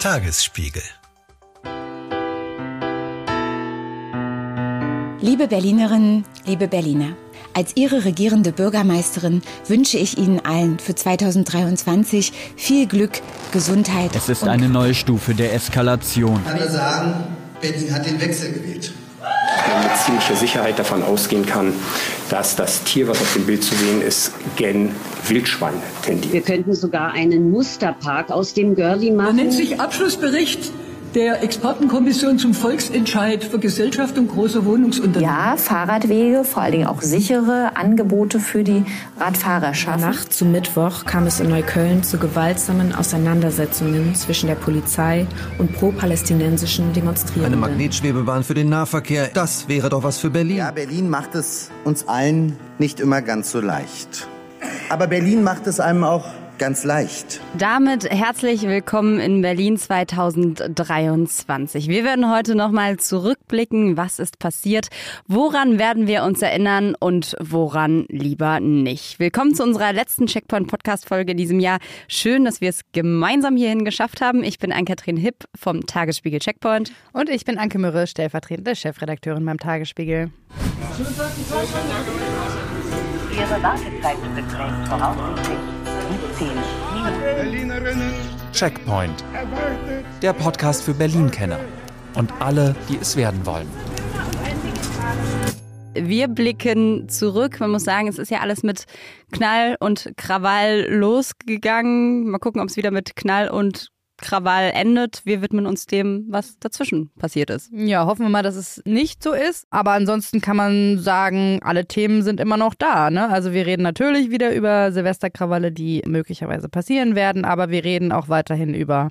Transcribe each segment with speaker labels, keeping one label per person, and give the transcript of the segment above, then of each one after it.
Speaker 1: Tagesspiegel.
Speaker 2: Liebe Berlinerinnen, liebe Berliner. Als Ihre regierende Bürgermeisterin wünsche ich Ihnen allen für 2023 viel Glück, Gesundheit.
Speaker 3: Es ist eine neue Stufe der Eskalation.
Speaker 4: Ich kann nur sagen, Berlin hat den Wechsel gewählt.
Speaker 5: Man mit ziemlicher Sicherheit davon ausgehen kann, dass das Tier, was auf dem Bild zu sehen ist, gen Wildschwein tendiert.
Speaker 6: Wir könnten sogar einen Musterpark aus dem Görli machen.
Speaker 7: Er nennt sich Abschlussbericht der Expertenkommission zum Volksentscheid für Gesellschaftung großer Wohnungsunternehmen.
Speaker 8: Ja, Fahrradwege, vor allen Dingen auch sichere Angebote für die Radfahrerschaft.
Speaker 9: Nacht zu Mittwoch kam es in Neukölln zu gewaltsamen Auseinandersetzungen zwischen der Polizei und pro-palästinensischen Demonstrierenden.
Speaker 10: Eine Magnetschwebebahn für den Nahverkehr, das wäre doch was für Berlin.
Speaker 4: Ja, Berlin macht es uns allen nicht immer ganz so leicht. Aber Berlin macht es einem auch ganz leicht.
Speaker 11: Damit herzlich willkommen in Berlin 2023. Wir werden heute nochmal zurückblicken, was ist passiert, woran werden wir uns erinnern und woran lieber nicht. Willkommen zu unserer letzten Checkpoint-Podcast-Folge in diesem Jahr. Schön, dass wir es gemeinsam hierhin geschafft haben. Ich bin Ann-Kathrin Hipp vom Tagesspiegel Checkpoint.
Speaker 12: Und ich bin Anke Mürre, stellvertretende Chefredakteurin beim Tagesspiegel.
Speaker 13: Ihre Wartezeit beträgt voraussichtlich 17 Minuten.
Speaker 1: Checkpoint. Der Podcast für Berlin-Kenner und alle, die es werden wollen.
Speaker 11: Wir blicken zurück. Man muss sagen, es ist ja alles mit Knall und Krawall losgegangen. Mal gucken, ob es wieder mit Knall und Krawall endet. Wir widmen uns dem, was dazwischen passiert ist.
Speaker 12: Ja, hoffen wir mal, dass es nicht so ist. Aber ansonsten kann man sagen, alle Themen sind immer noch da. Ne? Also wir reden natürlich wieder über Silvesterkrawalle, die möglicherweise passieren werden, aber wir reden auch weiterhin über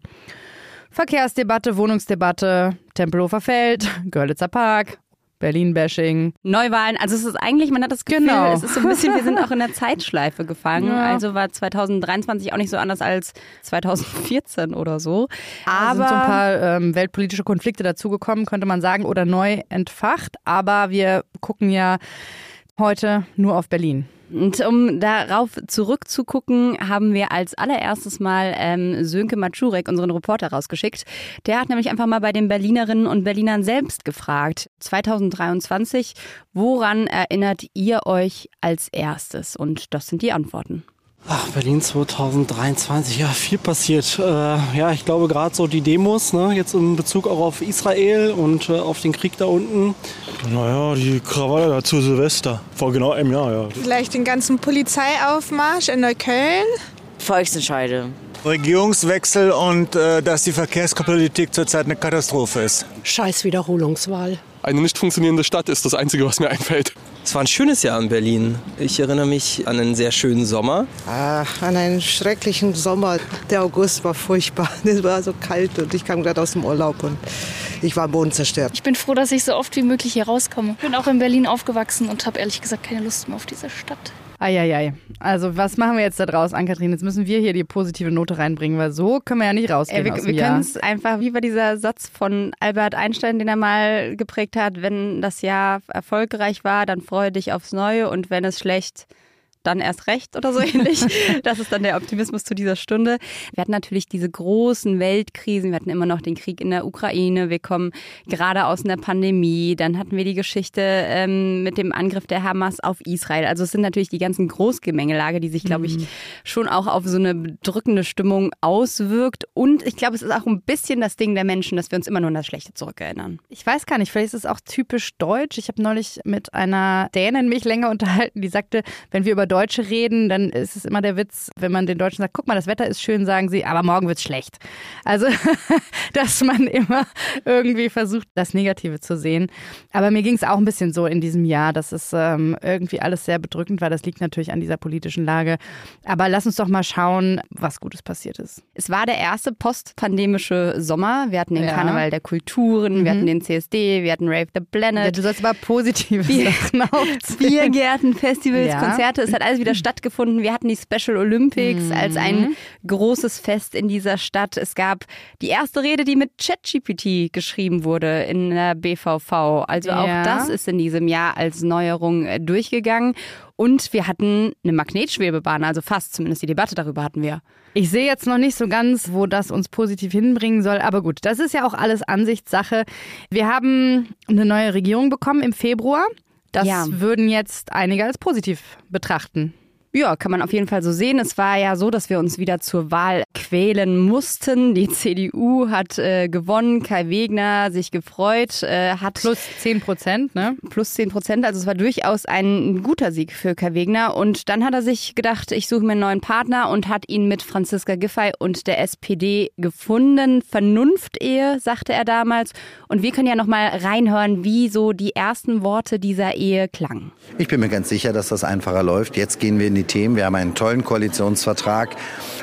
Speaker 12: Verkehrsdebatte, Wohnungsdebatte, Tempelhofer Feld, Görlitzer Park, Berlin-Bashing.
Speaker 11: Neuwahlen, also es ist eigentlich, man hat das Gefühl,
Speaker 12: Genau.
Speaker 11: es ist so ein bisschen, wir sind auch in der Zeitschleife gefangen.
Speaker 12: Ja.
Speaker 11: Also war 2023 auch nicht so anders als 2014 oder so.
Speaker 12: Aber
Speaker 11: Aber
Speaker 12: sind so ein paar ähm, weltpolitische Konflikte dazugekommen, könnte man sagen, oder neu entfacht. Aber wir gucken ja heute nur auf Berlin.
Speaker 11: Und um darauf zurückzugucken, haben wir als allererstes mal ähm, Sönke Matschurek, unseren Reporter, rausgeschickt. Der hat nämlich einfach mal bei den Berlinerinnen und Berlinern selbst gefragt, 2023, woran erinnert ihr euch als erstes? Und das sind die Antworten.
Speaker 14: Ach, Berlin 2023, ja, viel passiert. Äh, ja, ich glaube gerade so die Demos, ne, jetzt in Bezug auch auf Israel und äh, auf den Krieg da unten.
Speaker 15: Naja, die Krawalle da zu Silvester. Vor genau einem Jahr, ja.
Speaker 16: Vielleicht den ganzen Polizeiaufmarsch in Neukölln.
Speaker 17: Volksentscheide.
Speaker 18: Regierungswechsel und äh, dass die Verkehrspolitik zurzeit eine Katastrophe ist.
Speaker 19: Scheiß Wiederholungswahl.
Speaker 20: Eine nicht funktionierende Stadt ist das Einzige, was mir einfällt.
Speaker 5: Es war ein schönes Jahr in Berlin. Ich erinnere mich an einen sehr schönen Sommer.
Speaker 19: Ah, an einen schrecklichen Sommer. Der August war furchtbar. Es war so kalt und ich kam gerade aus dem Urlaub und ich war am Boden zerstört.
Speaker 1: Ich bin froh, dass ich so oft wie möglich hier rauskomme. Ich bin auch in Berlin aufgewachsen und habe ehrlich gesagt keine Lust mehr auf diese Stadt.
Speaker 12: Eieiei. Also was machen wir jetzt da draus, Ann-Kathrin? Jetzt müssen wir hier die positive Note reinbringen, weil so können wir ja nicht rausgehen
Speaker 11: Ey, wir wir können es einfach, wie war dieser Satz von Albert Einstein, den er mal geprägt hat, wenn das Jahr erfolgreich war, dann freue dich aufs Neue und wenn es schlecht, dann erst recht oder so ähnlich. Das ist dann der Optimismus zu dieser Stunde. Wir hatten natürlich diese großen Weltkrisen. Wir hatten immer noch den Krieg in der Ukraine. Wir kommen gerade aus einer Pandemie. Dann hatten wir die Geschichte ähm, mit dem Angriff der Hamas auf Israel. Also es sind natürlich die ganzen Großgemengelage, die sich, glaube ich,
Speaker 12: Mhm.
Speaker 11: schon auch auf so eine bedrückende Stimmung auswirkt. Und ich glaube, es ist auch ein bisschen das Ding der Menschen, dass wir uns immer nur an das Schlechte zurückerinnern.
Speaker 12: Ich weiß gar nicht, vielleicht ist es auch typisch deutsch. Ich habe neulich mit einer Dänin mich länger unterhalten, die sagte, wenn wir über Deutsche reden, dann ist es immer der Witz, wenn man den Deutschen sagt, guck mal, das Wetter ist schön, sagen sie, aber morgen wird's schlecht. Also, dass man immer irgendwie versucht, das Negative zu sehen. Aber mir ging es auch ein bisschen so in diesem Jahr, dass es ähm, irgendwie alles sehr bedrückend war. Das liegt natürlich an dieser politischen Lage. Aber lass uns doch mal schauen, was Gutes passiert ist.
Speaker 11: Es war der erste postpandemische Sommer. Wir hatten den
Speaker 12: Ja.
Speaker 11: Karneval der Kulturen, wir hatten den CSD, wir hatten Rave the Planet.
Speaker 12: Ja, du sollst aber positive
Speaker 11: Bier-
Speaker 12: Sachen aufzählen.
Speaker 11: Biergärten, Festivals,
Speaker 12: Ja.
Speaker 11: Konzerte. Es hat alles wieder stattgefunden. Wir hatten die Special Olympics
Speaker 12: Mhm.
Speaker 11: als ein großes Fest in dieser Stadt. Es gab die erste Rede, die mit ChatGPT geschrieben wurde in der BVV. Also auch
Speaker 12: Ja.
Speaker 11: das ist in diesem Jahr als Neuerung äh, durchgegangen. Und wir hatten eine Magnetschwebebahn, also fast zumindest die Debatte darüber hatten wir.
Speaker 12: Ich sehe jetzt noch nicht so ganz, wo das uns positiv hinbringen soll, aber gut, das ist ja auch alles Ansichtssache. Wir haben eine neue Regierung bekommen im Februar. Das
Speaker 11: Ja.
Speaker 12: würden jetzt einige als positiv betrachten.
Speaker 11: Ja, kann man auf jeden Fall so sehen. Es war ja so, dass wir uns wieder zur Wahl quälen mussten. Die CDU hat äh, gewonnen, Kai Wegner sich gefreut, äh, hat
Speaker 12: Plus 10 Prozent, ne?
Speaker 11: plus 10 Prozent. Also es war durchaus ein guter Sieg für Kai Wegner. Und dann hat er sich gedacht, ich suche mir einen neuen Partner und hat ihn mit Franziska Giffey und der SPD gefunden. Vernunftehe, sagte er damals. Und wir können ja noch mal reinhören, wie so die ersten Worte dieser Ehe klangen.
Speaker 4: Ich bin mir ganz sicher, dass das einfacher läuft. Jetzt gehen wir in die Themen. Wir haben einen tollen Koalitionsvertrag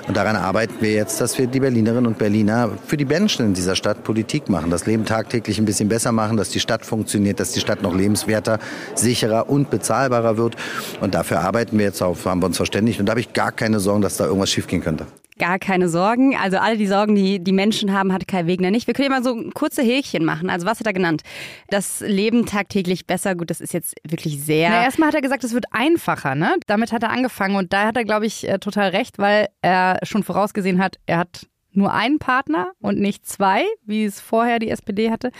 Speaker 4: und daran arbeiten wir jetzt, dass wir die Berlinerinnen und Berliner für die Menschen in dieser Stadt Politik machen, das Leben tagtäglich ein bisschen besser machen, dass die Stadt funktioniert, dass die Stadt noch lebenswerter, sicherer und bezahlbarer wird. Und dafür arbeiten wir jetzt auf, haben wir uns verständigt. Und da habe ich gar keine Sorgen, dass da irgendwas schiefgehen könnte.
Speaker 11: Gar keine Sorgen. Also alle die Sorgen, die die Menschen haben, hat Kai Wegner nicht. Wir können ja mal so kurze Häkchen machen. Also was hat er genannt? Das Leben tagtäglich besser. Gut, das ist jetzt wirklich sehr.
Speaker 12: Na, erstmal hat er gesagt, es wird einfacher, ne? Damit hat er angefangen und da hat er, glaube ich, äh, total recht, weil er schon vorausgesehen hat, er hat nur einen Partner und nicht zwei, wie es vorher die SPD hatte.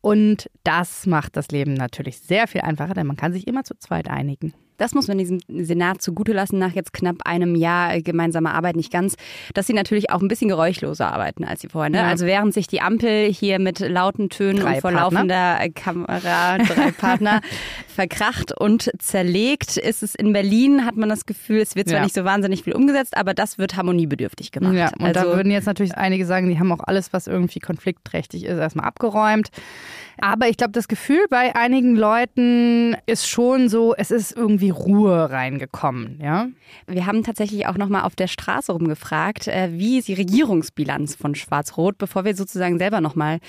Speaker 12: Und das macht das Leben natürlich sehr viel einfacher, denn man kann sich immer zu zweit einigen.
Speaker 11: Das muss man diesem Senat zugute lassen, nach jetzt knapp einem Jahr gemeinsamer Arbeit nicht ganz, dass sie natürlich auch ein bisschen geräuschloser arbeiten als sie vorher. Ne?
Speaker 12: Ja.
Speaker 11: Also während sich die Ampel hier mit lauten Tönen
Speaker 12: Drei
Speaker 11: und vor
Speaker 12: Partner.
Speaker 11: laufender Kamera drei Partner verkracht und zerlegt, ist es in Berlin, hat man das Gefühl, es wird zwar
Speaker 12: Ja.
Speaker 11: nicht so wahnsinnig viel umgesetzt, aber das wird harmoniebedürftig gemacht.
Speaker 12: Ja, und
Speaker 11: also,
Speaker 12: da würden jetzt natürlich einige sagen, die haben auch alles, was irgendwie konfliktträchtig ist, erstmal abgeräumt. Aber ich glaube, das Gefühl bei einigen Leuten ist schon so, es ist irgendwie Ruhe reingekommen, ja?
Speaker 11: Wir haben tatsächlich auch nochmal auf der Straße rumgefragt, äh, wie ist die Regierungsbilanz von Schwarz-Rot, bevor wir sozusagen selber nochmal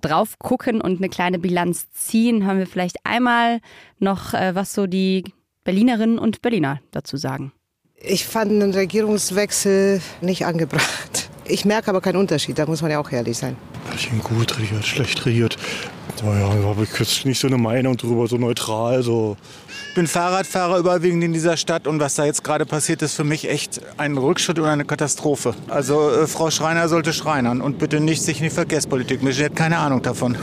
Speaker 11: drauf gucken und eine kleine Bilanz ziehen, hören wir vielleicht einmal noch, äh, was so die Berlinerinnen und Berliner dazu sagen.
Speaker 19: Ich fand den Regierungswechsel nicht angebracht. Ich merke aber keinen Unterschied, da muss man ja auch ehrlich sein.
Speaker 15: Bisschen gut regiert, schlecht regiert. Naja, da habe ich jetzt nicht so eine Meinung drüber, so neutral, so.
Speaker 18: Ich bin Fahrradfahrer überwiegend in dieser Stadt und was da jetzt gerade passiert, ist für mich echt ein Rückschritt und eine Katastrophe. Also äh, Frau Schreiner sollte schreinern und bitte nicht sich in die Verkehrspolitik mischen. Sie hat keine Ahnung davon.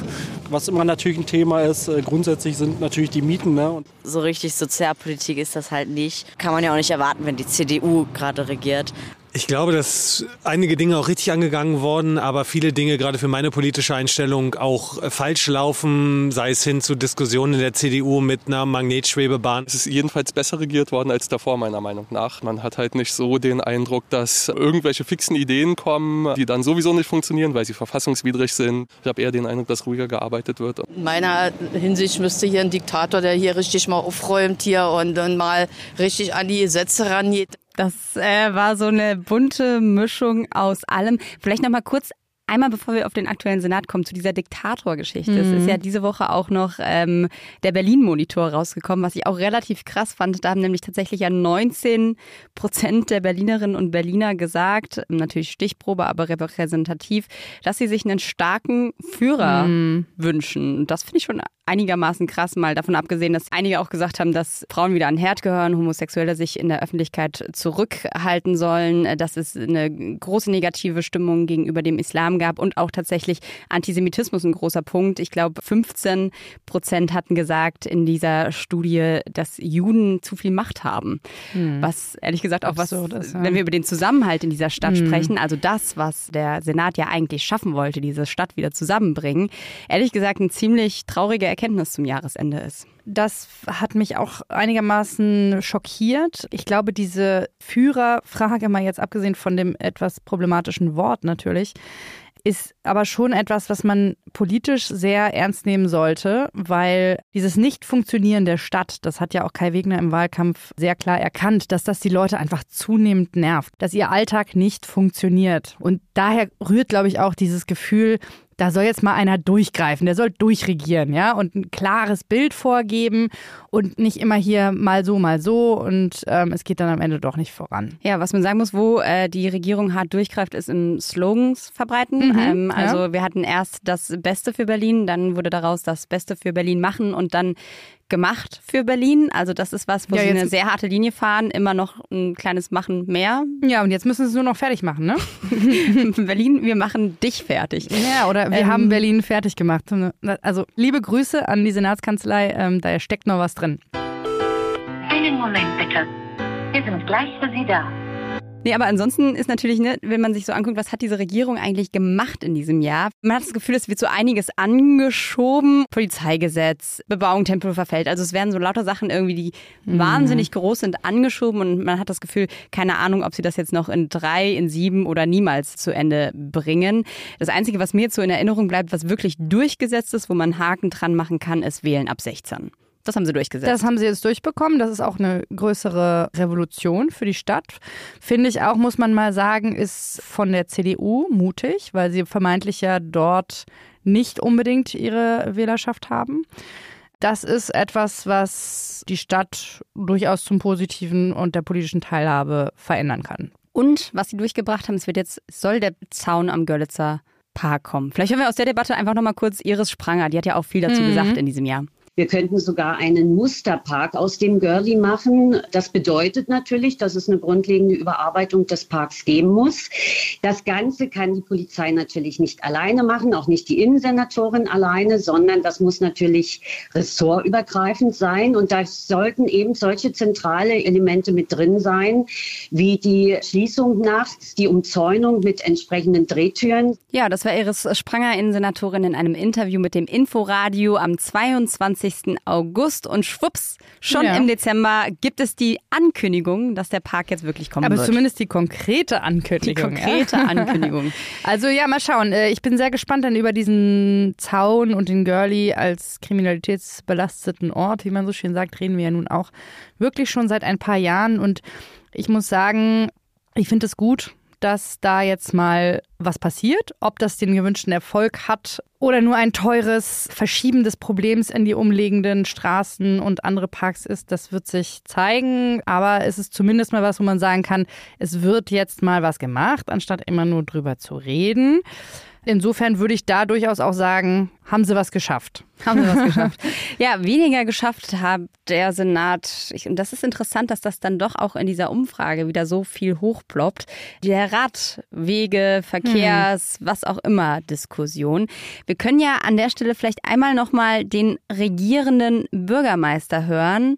Speaker 14: Was immer natürlich ein Thema ist, äh, grundsätzlich sind natürlich die Mieten. Ne? Und
Speaker 17: So richtig Sozialpolitik ist das halt nicht. Kann man ja auch nicht erwarten, wenn die CDU gerade regiert.
Speaker 21: Ich glaube, dass einige Dinge auch richtig angegangen wurden, aber viele Dinge gerade für meine politische Einstellung auch äh, falsch laufen, sei es hin zu Diskussionen in der CDU mit einer Magnetschwebebahn.
Speaker 20: Es ist jedenfalls besser regiert worden als davor, meiner Meinung nach. Man hat halt nicht so den Eindruck, dass irgendwelche fixen Ideen kommen, die dann sowieso nicht funktionieren, weil sie verfassungswidrig sind. Ich habe eher den Eindruck, dass ruhiger gearbeitet wird.
Speaker 22: In meiner Hinsicht müsste hier ein Diktator, der hier richtig mal aufräumt hier und dann mal richtig an die Gesetze rangeht.
Speaker 11: Das äh, war so eine bunte Mischung aus allem. Vielleicht noch mal kurz Einmal bevor wir auf den aktuellen Senat kommen, zu dieser Diktatorgeschichte. Es
Speaker 12: Mhm.
Speaker 11: ist ja diese Woche auch noch ähm, der Berlin-Monitor rausgekommen, was ich auch relativ krass fand. Da haben nämlich tatsächlich ja 19 Prozent der Berlinerinnen und Berliner gesagt, natürlich Stichprobe, aber repräsentativ, dass sie sich einen starken Führer
Speaker 12: Mhm.
Speaker 11: wünschen. Das finde ich schon einigermaßen krass, mal davon abgesehen, dass einige auch gesagt haben, dass Frauen wieder an den Herd gehören, Homosexuelle sich in der Öffentlichkeit zurückhalten sollen, dass es eine große negative Stimmung gegenüber dem Islam gab und auch tatsächlich Antisemitismus ein großer Punkt. Ich glaube, 15 Prozent hatten gesagt in dieser Studie, dass Juden zu viel Macht haben.
Speaker 12: Hm.
Speaker 11: Was ehrlich gesagt auch
Speaker 12: Absurd
Speaker 11: was,
Speaker 12: ist, ja.
Speaker 11: wenn wir über den Zusammenhalt in dieser Stadt
Speaker 12: Hm.
Speaker 11: sprechen, also das, was der Senat ja eigentlich schaffen wollte, diese Stadt wieder zusammenbringen, ehrlich gesagt eine ziemlich traurige Erkenntnis zum Jahresende ist.
Speaker 12: Das hat mich auch einigermaßen schockiert. Ich glaube, diese Führerfrage, mal jetzt abgesehen von dem etwas problematischen Wort natürlich, ist aber schon etwas, was man politisch sehr ernst nehmen sollte, weil dieses Nicht-Funktionieren der Stadt, das hat ja auch Kai Wegner im Wahlkampf sehr klar erkannt, dass das die Leute einfach zunehmend nervt, dass ihr Alltag nicht funktioniert. Und daher rührt, glaube ich, auch dieses Gefühl, da soll jetzt mal einer durchgreifen, der soll durchregieren, ja, und ein klares Bild vorgeben und nicht immer hier mal so, mal so und ähm, es geht dann am Ende doch nicht voran.
Speaker 11: Ja, was man sagen muss, wo äh, die Regierung hart durchgreift, ist im Slogans verbreiten.
Speaker 12: Mhm,
Speaker 11: ähm, also
Speaker 12: ja.
Speaker 11: wir hatten erst das Beste für Berlin, dann wurde daraus das Beste für Berlin machen und dann gemacht für Berlin. Also das ist was, wo
Speaker 12: Ja,
Speaker 11: sie eine sehr harte Linie fahren, immer noch ein kleines Machen mehr.
Speaker 12: Ja, und jetzt müssen sie es nur noch fertig machen, ne?
Speaker 11: Berlin, wir machen dich fertig.
Speaker 12: Ja, oder wir
Speaker 11: Ähm,
Speaker 12: haben Berlin fertig gemacht. Also liebe Grüße an die Senatskanzlei, ähm, da steckt noch was drin.
Speaker 13: Einen Moment bitte. Wir sind gleich für Sie da.
Speaker 11: Nee, aber ansonsten ist natürlich, ne, wenn man sich so anguckt, was hat diese Regierung eigentlich gemacht in diesem Jahr? Man hat das Gefühl, es wird so einiges angeschoben. Polizeigesetz, Bebauung Tempelhofer Feld. Also es werden so lauter Sachen irgendwie, die
Speaker 12: Mhm.
Speaker 11: wahnsinnig groß sind, angeschoben und man hat das Gefühl, keine Ahnung, ob sie das jetzt noch in drei, in sieben oder niemals zu Ende bringen. Das Einzige, was mir jetzt so in Erinnerung bleibt, was wirklich durchgesetzt ist, wo man Haken dran machen kann, ist Wählen ab 16. Das haben sie durchgesetzt.
Speaker 12: Das haben sie jetzt durchbekommen. Das ist auch eine größere Revolution für die Stadt. Finde ich auch, muss man mal sagen, ist von der CDU mutig, weil sie vermeintlich ja dort nicht unbedingt ihre Wählerschaft haben. Das ist etwas, was die Stadt durchaus zum Positiven und der politischen Teilhabe verändern kann.
Speaker 11: Und was sie durchgebracht haben, es wird jetzt, soll der Zaun am Görlitzer Park kommen. Vielleicht hören wir aus der Debatte einfach nochmal kurz Iris Spranger, die hat ja auch viel dazu
Speaker 6: Mhm.
Speaker 11: gesagt in diesem Jahr.
Speaker 6: Wir könnten sogar einen Musterpark aus dem Görli machen. Das bedeutet natürlich, dass es eine grundlegende Überarbeitung des Parks geben muss. Das Ganze kann die Polizei natürlich nicht alleine machen, auch nicht die Innensenatorin alleine, sondern das muss natürlich ressortübergreifend sein. Und da sollten eben solche zentrale Elemente mit drin sein, wie die Schließung nachts, die Umzäunung mit entsprechenden Drehtüren.
Speaker 11: Ja, das war Iris Spranger, Innensenatorin, in einem Interview mit dem Inforadio am 22. August. Und schwupps, schon
Speaker 12: Ja.
Speaker 11: im Dezember gibt es die Ankündigung, dass der Park jetzt wirklich kommen
Speaker 12: Aber
Speaker 11: wird.
Speaker 12: zumindest die konkrete Ankündigung.
Speaker 11: Die konkrete
Speaker 12: ja.
Speaker 11: Ankündigung.
Speaker 12: Also ja, mal schauen. Äh, Ich bin sehr gespannt dann über diesen Zaun und den Girlie als kriminalitätsbelasteten Ort, wie man so schön sagt, reden wir ja nun auch wirklich schon seit ein paar Jahren. Und ich muss sagen, ich finde es gut, dass da jetzt mal was passiert. Ob das den gewünschten Erfolg hat oder nur ein teures Verschieben des Problems in die umliegenden Straßen und andere Parks ist, das wird sich zeigen. Aber es ist zumindest mal was, wo man sagen kann, es wird jetzt mal was gemacht, anstatt immer nur drüber zu reden. Insofern würde ich da durchaus auch sagen, haben sie was geschafft.
Speaker 11: Haben sie was geschafft. Ja, weniger geschafft hat der Senat. Ich, und das ist interessant, dass das dann doch auch in dieser Umfrage wieder so viel hochploppt. Der Radwege, Verkehrs, was auch immer Diskussion. Wir können ja an der Stelle vielleicht einmal nochmal den regierenden Bürgermeister hören,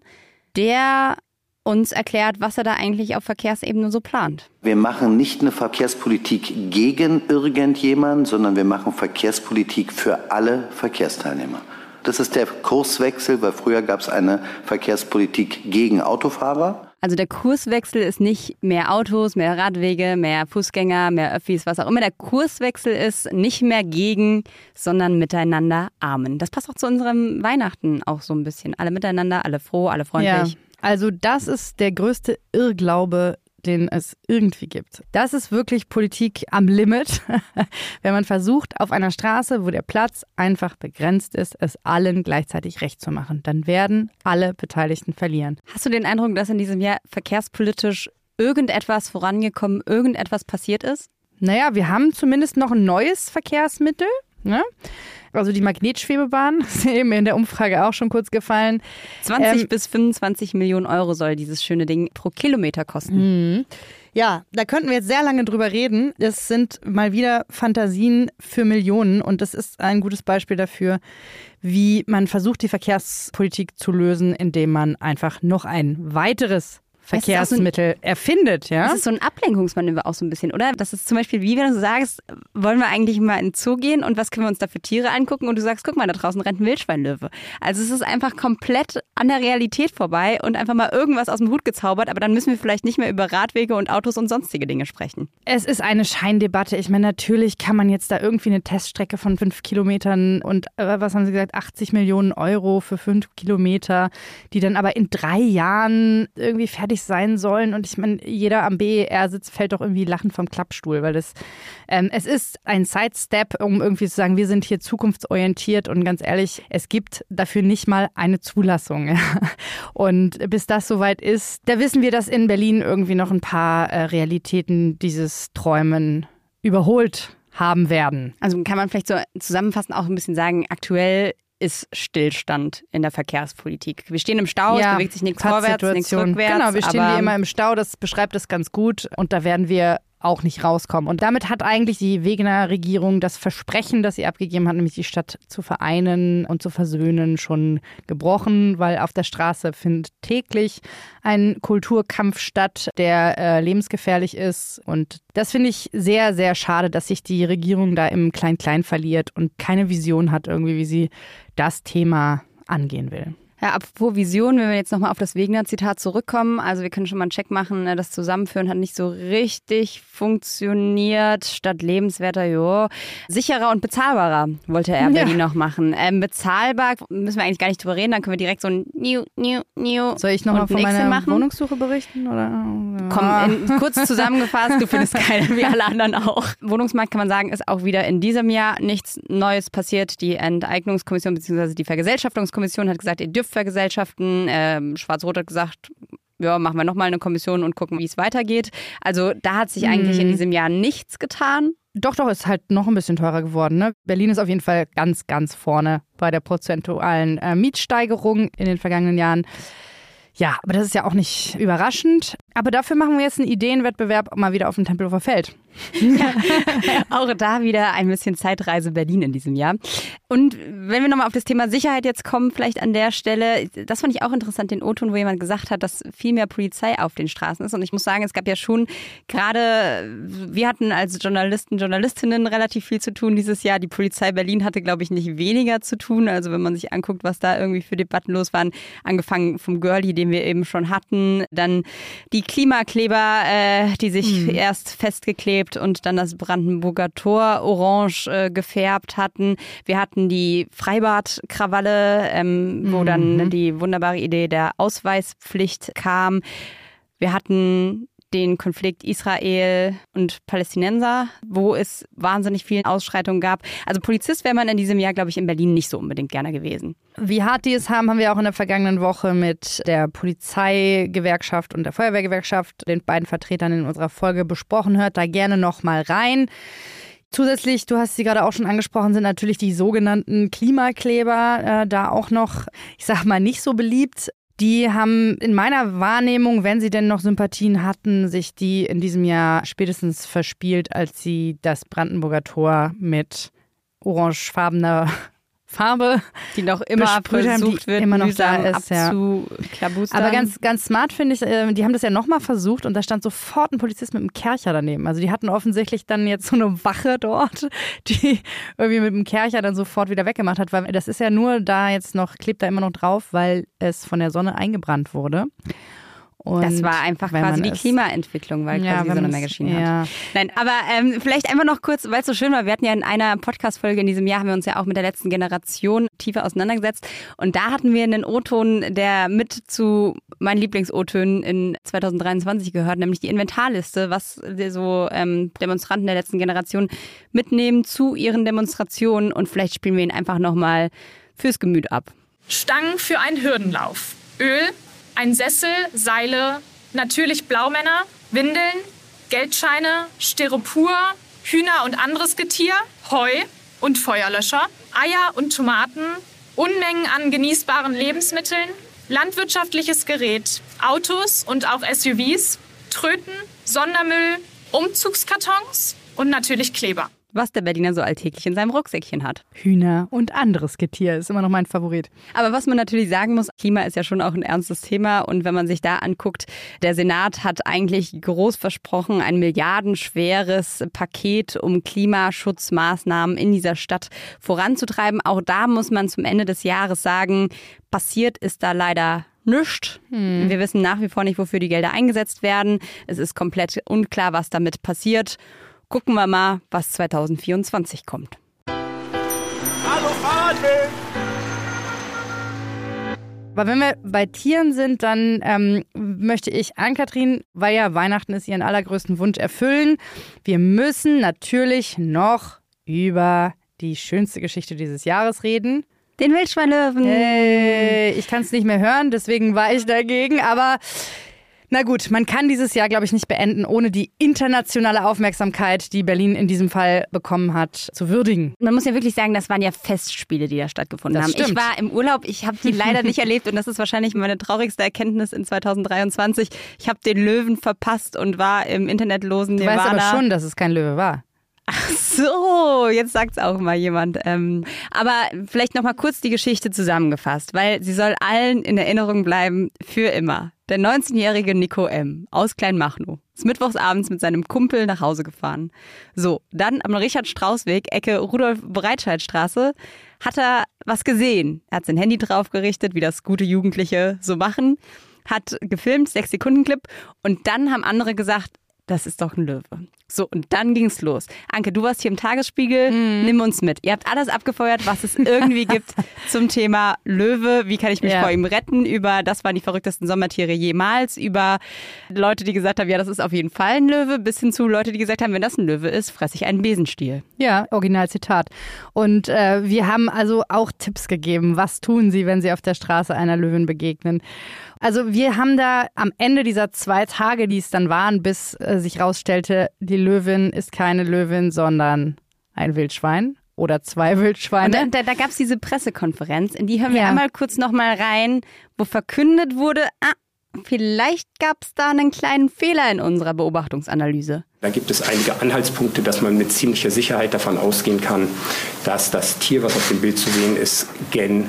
Speaker 11: der uns erklärt, was er da eigentlich auf Verkehrsebene so plant.
Speaker 23: Wir machen nicht eine Verkehrspolitik gegen irgendjemanden, sondern wir machen Verkehrspolitik für alle Verkehrsteilnehmer. Das ist der Kurswechsel, weil früher gab es eine Verkehrspolitik gegen Autofahrer.
Speaker 11: Also der Kurswechsel ist nicht mehr Autos, mehr Radwege, mehr Fußgänger, mehr Öffis, was auch immer. Der Kurswechsel ist nicht mehr gegen, sondern miteinander armen. Das passt auch zu unserem Weihnachten auch so ein bisschen. Alle miteinander, alle froh, alle freundlich.
Speaker 12: Ja, also das ist der größte Irrglaube, den es irgendwie gibt. Das ist wirklich Politik am Limit, wenn man versucht, auf einer Straße, wo der Platz einfach begrenzt ist, es allen gleichzeitig recht zu machen. Dann werden alle Beteiligten verlieren.
Speaker 11: Hast du den Eindruck, dass in diesem Jahr verkehrspolitisch irgendetwas vorangekommen, irgendetwas passiert ist?
Speaker 12: Naja, wir haben zumindest noch ein neues Verkehrsmittel. Ne? Also die Magnetschwebebahn, ist eben in der Umfrage auch schon kurz gefallen.
Speaker 11: 20
Speaker 12: Ähm,
Speaker 11: bis 25 Millionen Euro soll dieses schöne Ding pro Kilometer kosten.
Speaker 12: Mhm. Ja, da könnten wir jetzt sehr lange drüber reden. Es sind mal wieder Fantasien für Millionen und das ist ein gutes Beispiel dafür, wie man versucht, die Verkehrspolitik zu lösen, indem man einfach noch ein weiteres
Speaker 11: Auch so ein-
Speaker 12: Verkehrsmittel erfindet, ja?
Speaker 11: Das ist so ein Ablenkungsmanöver auch so ein bisschen, oder? Das ist zum Beispiel wie wenn du sagst, wollen wir eigentlich mal in den Zoo gehen und was können wir uns da für Tiere angucken? Und du sagst, guck mal, da draußen rennt ein Wildschweinlöwe. Also es ist einfach komplett an der Realität vorbei und einfach mal irgendwas aus dem Hut gezaubert, aber dann müssen wir vielleicht nicht mehr über Radwege und Autos und sonstige Dinge sprechen.
Speaker 12: Es ist eine Scheindebatte. Ich meine, natürlich kann man jetzt da irgendwie eine Teststrecke von fünf Kilometern und äh, was haben Sie gesagt, 80 Millionen Euro für fünf Kilometer, die dann aber in drei Jahren irgendwie fertig eigentlich sein sollen. Und ich meine, jeder am BER sitzt, fällt doch irgendwie lachend vom Klappstuhl, weil das, ähm, es ist ein Sidestep, um irgendwie zu sagen, wir sind hier zukunftsorientiert und ganz ehrlich, es gibt dafür nicht mal eine Zulassung. Und bis das soweit ist, da wissen wir, dass in Berlin irgendwie noch ein paar äh, Realitäten dieses Träumen überholt haben werden.
Speaker 11: Also kann man vielleicht so zusammenfassend auch ein bisschen sagen, aktuell ist Stillstand in der Verkehrspolitik. Wir stehen im Stau, ja, es bewegt sich nichts vorwärts, nichts rückwärts.
Speaker 12: Genau, wir stehen wie immer im Stau, das beschreibt es ganz gut und da werden wir auch nicht rauskommen. Und damit hat eigentlich die Wegener Regierung das Versprechen, das sie abgegeben hat, nämlich die Stadt zu vereinen und zu versöhnen, schon gebrochen, weil auf der Straße findet täglich ein Kulturkampf statt, der äh, lebensgefährlich ist. Und das finde ich sehr, sehr schade, dass sich die Regierung da im Klein-Klein verliert und keine Vision hat, irgendwie, wie sie das Thema angehen will.
Speaker 11: Ja, apropos Vision, wenn wir jetzt nochmal auf das Wegener-Zitat zurückkommen, also wir können schon mal einen Check machen, ne, das Zusammenführen hat nicht so richtig funktioniert. Statt lebenswerter, jo. Sicherer und bezahlbarer wollte er ja. Berlin noch machen. Ähm, bezahlbar müssen wir eigentlich gar nicht drüber reden, dann können wir direkt so ein New, New, New.
Speaker 12: Soll ich nochmal von meiner machen? Wohnungssuche berichten? Oder?
Speaker 11: Komm, in, kurz zusammengefasst, du findest keine, wie alle anderen auch. Wohnungsmarkt kann man sagen, ist auch wieder in diesem Jahr nichts Neues passiert. Die Enteignungskommission bzw. die Vergesellschaftungskommission hat gesagt, ihr dürft Vergesellschaften. Ähm, Schwarz-Rot hat gesagt, ja, machen wir nochmal eine Kommission und gucken, wie es weitergeht. Also da hat sich eigentlich in mhm. diesem Jahr nichts getan.
Speaker 12: Doch, doch, ist halt noch ein bisschen teurer geworden. Ne? Berlin ist auf jeden Fall ganz, ganz vorne bei der prozentualen äh, Mietsteigerung in den vergangenen Jahren. Ja, aber das ist ja auch nicht überraschend. Aber dafür machen wir jetzt einen Ideenwettbewerb mal wieder auf dem Tempelhofer Feld.
Speaker 11: auch da wieder ein bisschen Zeitreise Berlin in diesem Jahr. Und wenn wir nochmal auf das Thema Sicherheit jetzt kommen, vielleicht an der Stelle, das fand ich auch interessant, den O-Ton, wo jemand gesagt hat, dass viel mehr Polizei auf den Straßen ist. Und ich muss sagen, es gab ja schon gerade, wir hatten als Journalisten, Journalistinnen relativ viel zu tun dieses Jahr. Die Polizei Berlin hatte, glaube ich, nicht weniger zu tun. Also wenn man sich anguckt, was da irgendwie für Debatten los waren, angefangen vom Girlie, den wir eben schon hatten, dann die Klimakleber, äh, die sich mhm. erst festgeklebt und dann das Brandenburger Tor orange äh, gefärbt hatten. Wir hatten die Freibadkrawalle, ähm, wo mhm. dann die wunderbare Idee der Ausweispflicht kam. Wir hatten den Konflikt Israel und Palästinenser, wo es wahnsinnig viele Ausschreitungen gab. Also Polizist wäre man in diesem Jahr, glaube ich, in Berlin nicht so unbedingt gerne gewesen.
Speaker 12: Wie hart die es haben, haben wir auch in der vergangenen Woche mit der Polizeigewerkschaft und der Feuerwehrgewerkschaft, den beiden Vertretern in unserer Folge besprochen. Hört da gerne noch mal rein. Zusätzlich, du hast sie gerade auch schon angesprochen, sind natürlich die sogenannten Klimakleber äh, da auch noch, ich sag mal, nicht so beliebt. Die haben in meiner Wahrnehmung, wenn sie denn noch Sympathien hatten, sich die in diesem Jahr spätestens verspielt, als sie das Brandenburger Tor mit orangefarbener Farbe,
Speaker 11: die noch immer versucht wird,
Speaker 12: immer noch da ist, ja. Aber ganz, ganz smart finde ich, äh, die haben das ja nochmal versucht und da stand sofort ein Polizist mit einem Kercher daneben. Also die hatten offensichtlich dann jetzt so eine Wache dort, die irgendwie mit dem Kercher dann sofort wieder weggemacht hat, weil das ist ja nur da jetzt noch, klebt da immer noch drauf, weil es von der Sonne eingebrannt wurde.
Speaker 11: Und das war einfach quasi die Klimaentwicklung, weil ja, quasi die Sonne mehr geschienen ja. hat. Nein, aber ähm, vielleicht einfach noch kurz, weil es so schön war. Wir hatten ja in einer Podcast-Folge in diesem Jahr, haben wir uns ja auch mit der letzten Generation tiefer auseinandergesetzt. Und da hatten wir einen O-Ton, der mit zu meinen Lieblings-O-Tönen in 2023 gehört, nämlich die Inventarliste, was so ähm, Demonstranten der letzten Generation mitnehmen zu ihren Demonstrationen. Und vielleicht spielen wir ihn einfach nochmal fürs Gemüt ab.
Speaker 24: Stangen für einen Hürdenlauf. Öl, ein Sessel, Seile, natürlich Blaumänner, Windeln, Geldscheine, Styropor, Hühner und anderes Getier, Heu und Feuerlöscher, Eier und Tomaten, Unmengen an genießbaren Lebensmitteln, landwirtschaftliches Gerät, Autos und auch SUVs, Tröten, Sondermüll, Umzugskartons und natürlich Kleber
Speaker 11: was der Berliner so alltäglich in seinem Rucksäckchen hat.
Speaker 12: Hühner und anderes Getier ist immer noch mein Favorit.
Speaker 11: Aber was man natürlich sagen muss, Klima ist ja schon auch ein ernstes Thema. Und wenn man sich da anguckt, der Senat hat eigentlich groß versprochen, ein milliardenschweres Paket, um Klimaschutzmaßnahmen in dieser Stadt voranzutreiben. Auch da muss man zum Ende des Jahres sagen, passiert ist da leider nichts. Hm. Wir wissen nach wie vor nicht, wofür die Gelder eingesetzt werden. Es ist komplett unklar, was damit passiert. Gucken wir mal, was 2024 kommt. Hallo Fahrradweg!
Speaker 12: Aber wenn wir bei Tieren sind, dann ähm, möchte ich Ann-Kathrin, weil ja Weihnachten ist, ihren allergrößten Wunsch erfüllen. Wir müssen natürlich noch über die schönste Geschichte dieses Jahres reden.
Speaker 11: Den Wildschweinlöwen.
Speaker 12: Hey, ich kann es nicht mehr hören, deswegen war ich dagegen. Aber na gut, man kann dieses Jahr, glaube ich, nicht beenden, ohne die internationale Aufmerksamkeit, die Berlin in diesem Fall bekommen hat, zu würdigen.
Speaker 11: Man muss ja wirklich sagen, das waren ja Festspiele, die da stattgefunden
Speaker 12: Das
Speaker 11: haben.
Speaker 12: stimmt.
Speaker 11: Ich war im Urlaub, ich habe die leider nicht erlebt und das ist wahrscheinlich meine traurigste Erkenntnis in 2023. Ich habe den Löwen verpasst und war im internetlosen
Speaker 12: Du
Speaker 11: Nirvana.
Speaker 12: weißt aber schon, dass es kein Löwe war.
Speaker 11: Ach so, jetzt sagt's auch mal jemand. Ähm, aber vielleicht noch mal kurz die Geschichte zusammengefasst, weil sie soll allen in Erinnerung bleiben für immer. Der 19-jährige Nico M. aus Kleinmachnow ist mittwochsabends mit seinem Kumpel nach Hause gefahren. So, dann am Richard-Strauß-Weg, Ecke Rudolf-Breitscheid-Straße, hat er was gesehen. Er hat sein Handy draufgerichtet, wie das gute Jugendliche so machen, hat gefilmt, sechs Sekunden Clip und dann haben andere gesagt, das ist doch ein Löwe. So, und dann ging's los. Anke, du warst hier im Tagesspiegel,
Speaker 12: Mhm.
Speaker 11: nimm uns mit. Ihr habt alles abgefeuert, was es irgendwie gibt zum Thema Löwe. Wie kann ich mich
Speaker 12: Ja.
Speaker 11: vor ihm retten? Über das waren die verrücktesten Sommertiere jemals. Über Leute, die gesagt haben, ja, das ist auf jeden Fall ein Löwe, bis hin zu Leute, die gesagt haben, wenn das ein Löwe ist, fresse ich einen Besenstiel.
Speaker 12: Ja, Originalzitat. Und äh, wir haben also auch Tipps gegeben. Was tun Sie, wenn Sie auf der Straße einer Löwin begegnen? Also wir haben da am Ende dieser zwei Tage, die es dann waren, bis äh, sich rausstellte, die Löwin ist keine Löwin, sondern ein Wildschwein oder zwei Wildschweine.
Speaker 11: Und da, da, da gab es diese Pressekonferenz, in die hören wir einmal kurz nochmal rein, wo verkündet wurde, ah, vielleicht gab es da einen kleinen Fehler in unserer Beobachtungsanalyse.
Speaker 5: Da gibt es einige Anhaltspunkte, dass man mit ziemlicher Sicherheit davon ausgehen kann, dass das Tier, was auf dem Bild zu sehen ist, gen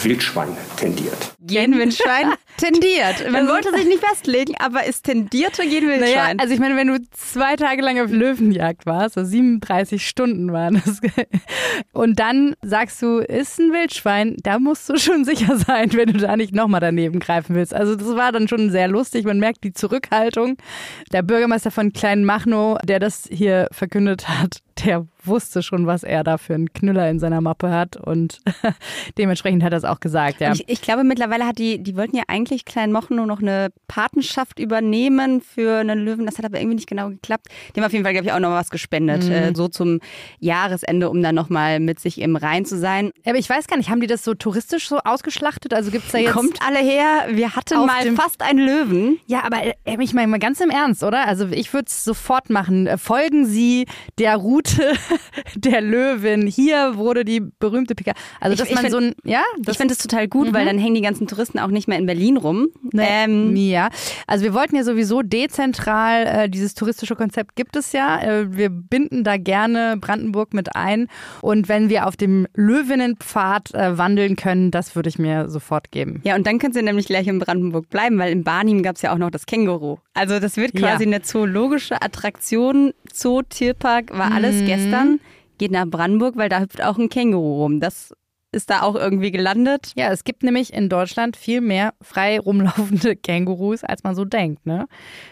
Speaker 5: Wildschwein tendiert.
Speaker 11: Genwildschwein tendiert. Man wollte sich nicht festlegen, aber es tendierte Genwildschwein.
Speaker 12: Naja, also ich meine, wenn du zwei Tage lang auf Löwenjagd warst, also 37 Stunden waren das, und dann sagst du, ist ein Wildschwein, da musst du schon sicher sein, wenn du da nicht nochmal daneben greifen willst. Also das war dann schon sehr lustig. Man merkt die Zurückhaltung. Der Bürgermeister von Kleinmachnow, der das hier verkündet hat, der wusste schon, was er da für einen Knüller in seiner Mappe hat und dementsprechend hat er es auch gesagt, ja.
Speaker 11: Ich, ich glaube, mittlerweile hat die, die wollten ja eigentlich Kleinmochen nur noch eine Patenschaft übernehmen für einen Löwen. Das hat aber irgendwie nicht genau geklappt. Die haben auf jeden Fall, glaube ich, auch noch was gespendet.
Speaker 12: Mhm.
Speaker 11: Äh, so zum Jahresende, um dann nochmal mit sich im Rein zu sein.
Speaker 12: Aber ich weiß gar nicht, haben die das so touristisch so ausgeschlachtet? Also gibt es da jetzt.
Speaker 11: Kommt alle her, wir hatten mal fast einen Löwen.
Speaker 12: Ja, aber äh, ich meine mal ganz im Ernst, oder? Also ich würde es sofort machen. Folgen Sie der Route der Löwin. Hier wurde die berühmte Pika. Also dass
Speaker 11: ich
Speaker 12: man
Speaker 11: find-
Speaker 12: so ein, ja,
Speaker 11: ich finde es total gut,
Speaker 12: Mhm.
Speaker 11: weil dann hängen die ganzen Touristen auch nicht mehr in Berlin rum. Ähm,
Speaker 12: ja, also wir wollten ja sowieso dezentral, äh, dieses touristische Konzept gibt es ja. Äh, wir binden da gerne Brandenburg mit ein. Und wenn wir auf dem Löwinnenpfad äh, wandeln können, das würde ich mir sofort geben.
Speaker 11: Ja, und dann können sie nämlich gleich in Brandenburg bleiben, weil in Barnim gab es ja auch noch das Känguru. Also das wird quasi
Speaker 12: Ja.
Speaker 11: eine zoologische Attraktion. Zoo, Tierpark, war alles
Speaker 12: Mhm.
Speaker 11: gestern. Geht nach Brandenburg, weil da hüpft auch ein Känguru rum. Das ist da auch irgendwie gelandet.
Speaker 12: Ja, es gibt nämlich in Deutschland viel mehr frei rumlaufende Kängurus, als man so denkt, ne?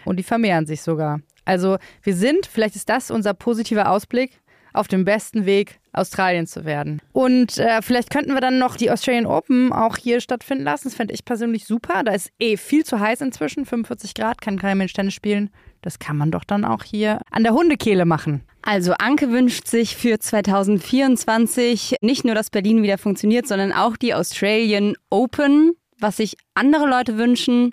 Speaker 12: Und die vermehren sich sogar. Also wir sind, vielleicht ist das unser positiver Ausblick, auf dem besten Weg, Australien zu werden. Und äh, vielleicht könnten wir dann noch die Australian Open auch hier stattfinden lassen. Das fände ich persönlich super. Da ist eh viel zu heiß inzwischen, 45 Grad, kann kein Mensch Tennis spielen. Das kann man doch dann auch hier an der Hundekehle machen.
Speaker 11: Also Anke wünscht sich für 2024 nicht nur, dass Berlin wieder funktioniert, sondern auch die Australian Open. Was sich andere Leute wünschen,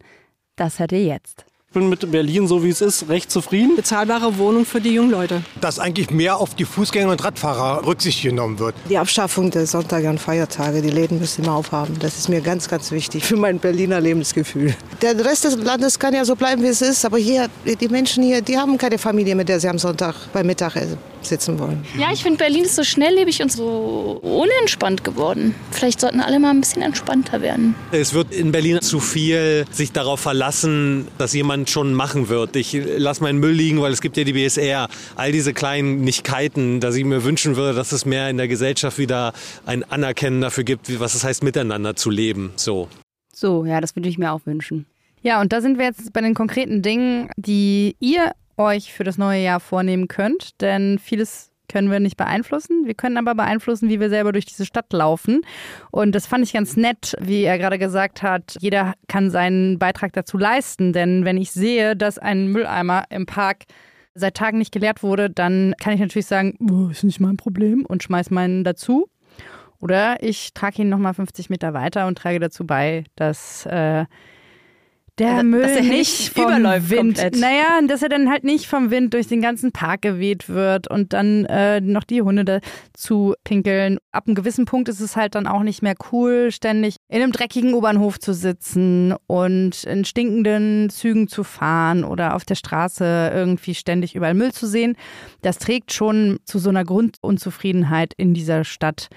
Speaker 11: das hört ihr jetzt.
Speaker 14: Ich bin mit Berlin, so wie es ist, recht zufrieden.
Speaker 25: Bezahlbare Wohnung für die jungen Leute.
Speaker 26: Dass eigentlich mehr auf die Fußgänger und Radfahrer Rücksicht genommen wird.
Speaker 19: Die Abschaffung der Sonntage und Feiertage, die Läden müssen immer aufhaben. Das ist mir ganz, ganz wichtig für mein Berliner Lebensgefühl. Der Rest des Landes kann ja so bleiben, wie es ist, aber hier, die Menschen hier, die haben keine Familie, mit der sie am Sonntag beim Mittagessen sitzen wollen.
Speaker 27: Ja, ich finde, Berlin ist so schnelllebig und so unentspannt geworden. Vielleicht sollten alle mal ein bisschen entspannter werden.
Speaker 21: Es wird in Berlin zu viel sich darauf verlassen, dass jemand schon machen wird. Ich lasse meinen Müll liegen, weil es gibt ja die BSR. All diese Kleinigkeiten, dass ich mir wünschen würde, dass es mehr in der Gesellschaft wieder ein Anerkennen dafür gibt, wie- was es heißt, miteinander zu leben. So.
Speaker 11: So, ja, das würde ich mir auch wünschen.
Speaker 12: Ja, und da sind wir jetzt bei den konkreten Dingen, die ihr euch für das neue Jahr vornehmen könnt. Denn vieles können wir nicht beeinflussen. Wir können aber beeinflussen, wie wir selber durch diese Stadt laufen. Und das fand ich ganz nett, wie er gerade gesagt hat. Jeder kann seinen Beitrag dazu leisten. Denn wenn ich sehe, dass ein Mülleimer im Park seit Tagen nicht geleert wurde, dann kann ich natürlich sagen, oh, ist nicht mein Problem und schmeiß meinen dazu. Oder ich trage ihn nochmal 50 Meter weiter und trage dazu bei, dass äh, der
Speaker 11: Also,
Speaker 12: Müll
Speaker 11: dass er
Speaker 12: nicht
Speaker 11: nicht
Speaker 12: vom
Speaker 11: überläuft
Speaker 12: Wind,
Speaker 11: komplett.
Speaker 12: naja, dass er dann halt nicht vom Wind durch den ganzen Park geweht wird und dann äh, noch die Hunde dazu pinkeln. Ab einem gewissen Punkt ist es halt dann auch nicht mehr cool, ständig in einem dreckigen U-Bahnhof zu sitzen und in stinkenden Zügen zu fahren oder auf der Straße irgendwie ständig überall Müll zu sehen. Das trägt schon zu so einer Grundunzufriedenheit in dieser Stadt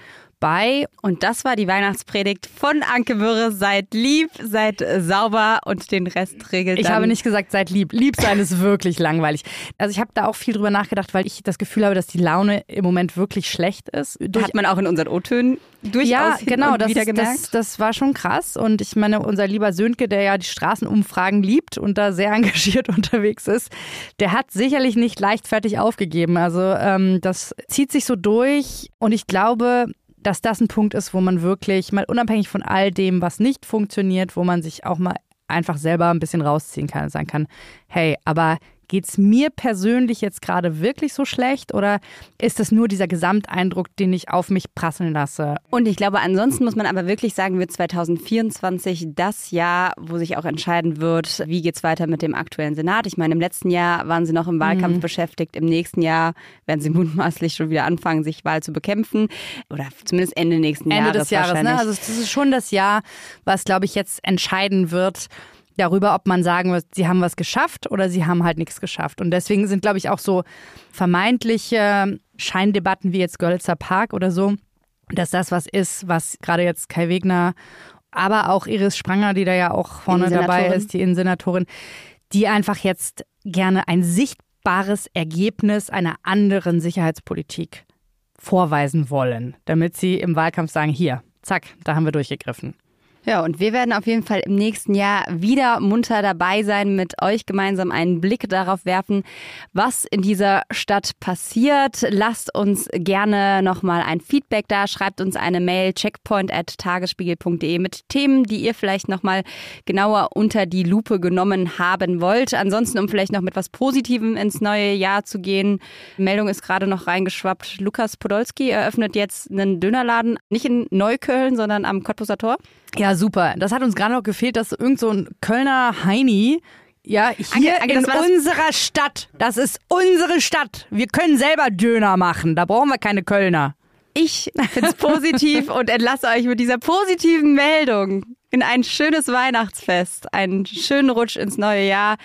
Speaker 12: bei.
Speaker 11: Und das war die Weihnachtspredigt von Anke Mürre. Seid lieb, seid äh, sauber und den Rest regelt
Speaker 12: Ich habe nicht gesagt, seid lieb. Lieb sein ist wirklich langweilig. Also ich habe da auch viel drüber nachgedacht, weil ich das Gefühl habe, dass die Laune im Moment wirklich schlecht ist.
Speaker 11: Hat man auch in unseren O-Tönen durchaus
Speaker 12: ja, genau, das, das, das war schon krass. Und ich meine, unser lieber Sönke, der ja die Straßenumfragen liebt und da sehr engagiert unterwegs ist, der hat sicherlich nicht leichtfertig aufgegeben. Also ähm, das zieht sich so durch und ich glaube, dass das ein Punkt ist, wo man wirklich mal unabhängig von all dem, was nicht funktioniert, wo man sich auch mal einfach selber ein bisschen rausziehen kann und sagen kann, hey, aber geht's mir persönlich jetzt gerade wirklich so schlecht oder ist es nur dieser Gesamteindruck, den ich auf mich prasseln lasse?
Speaker 11: Und ich glaube, ansonsten muss man aber wirklich sagen, wird 2024 das Jahr, wo sich auch entscheiden wird, wie geht's weiter mit dem aktuellen Senat. Ich meine, im letzten Jahr waren sie noch im Wahlkampf
Speaker 12: Mhm.
Speaker 11: beschäftigt. Im nächsten Jahr werden sie mutmaßlich schon wieder anfangen, sich Wahl zu bekämpfen. Oder zumindest Ende nächsten
Speaker 12: Ende
Speaker 11: Jahres
Speaker 12: des Jahres, ne? Also das ist schon das Jahr, was, glaube ich, jetzt entscheiden wird darüber, ob man sagen wird, sie haben was geschafft oder sie haben halt nichts geschafft. Und deswegen sind, glaube ich, auch so vermeintliche Scheindebatten wie jetzt Görlitzer Park oder so, dass das was ist, was gerade jetzt Kai Wegner, aber auch Iris Spranger, die da ja auch vorne dabei ist, die Innensenatorin, die einfach jetzt gerne ein sichtbares Ergebnis einer anderen Sicherheitspolitik vorweisen wollen, damit sie im Wahlkampf sagen, hier, zack, da haben wir durchgegriffen.
Speaker 11: Ja, und wir werden auf jeden Fall im nächsten Jahr wieder munter dabei sein, mit euch gemeinsam einen Blick darauf werfen, was in dieser Stadt passiert. Lasst uns gerne nochmal ein Feedback da, schreibt uns eine Mail checkpoint.tagesspiegel.de mit Themen, die ihr vielleicht nochmal genauer unter die Lupe genommen haben wollt. Ansonsten, um vielleicht noch mit was Positivem ins neue Jahr zu gehen. Meldung ist gerade noch reingeschwappt. Lukas Podolski eröffnet jetzt einen Dönerladen, nicht in Neukölln, sondern am Cottbuser Tor.
Speaker 12: Ja, super. Das hat uns gerade noch gefehlt, dass irgend so ein Kölner Heini ja, hier
Speaker 11: Anke, Anke,
Speaker 12: in unserer Stadt. Das ist unsere Stadt. Wir können selber Döner machen. Da brauchen wir keine Kölner.
Speaker 11: Ich finde es positiv und entlasse euch mit dieser positiven Meldung in ein schönes Weihnachtsfest, einen schönen Rutsch ins neue Jahr.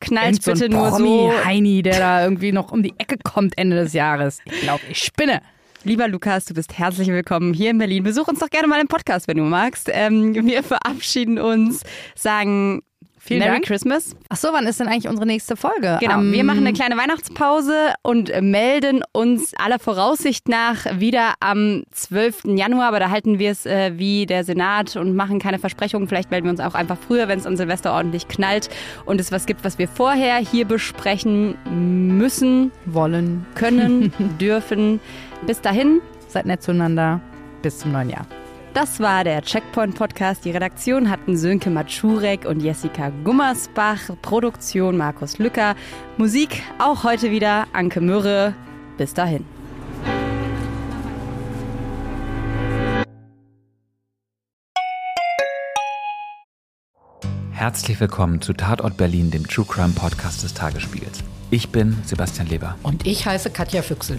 Speaker 11: Knallt
Speaker 12: Irgend so
Speaker 11: bitte nur so.
Speaker 12: Promi-Heini, der da irgendwie noch um die Ecke kommt Ende des Jahres. Ich glaube, ich spinne.
Speaker 11: Lieber Lukas, du bist herzlich willkommen hier in Berlin. Besuch uns doch gerne mal im Podcast, wenn du magst. Ähm, wir verabschieden uns, sagen
Speaker 12: Vielen
Speaker 11: Merry
Speaker 12: Dank.
Speaker 11: Christmas.
Speaker 12: Ach so, wann ist denn eigentlich unsere nächste Folge?
Speaker 11: Genau,
Speaker 12: Am-
Speaker 11: wir machen eine kleine Weihnachtspause und melden uns aller Voraussicht nach wieder am 12. Januar. Aber da halten wir es äh, wie der Senat und machen keine Versprechungen. Vielleicht melden wir uns auch einfach früher, wenn es an Silvester ordentlich knallt und es was gibt, was wir vorher hier besprechen müssen,
Speaker 12: wollen,
Speaker 11: können, dürfen. Bis dahin.
Speaker 12: Seid nett zueinander. Bis zum neuen Jahr.
Speaker 11: Das war der Checkpoint Podcast. Die Redaktion hatten Sönke Matschurek und Jessica Gummersbach. Produktion Markus Lücker. Musik auch heute wieder Anke Mürre. Bis dahin.
Speaker 1: Herzlich willkommen zu Tatort Berlin, dem True Crime Podcast des Tagesspiegels. Ich bin Sebastian Leber.
Speaker 28: Und ich heiße Katja Füchsel.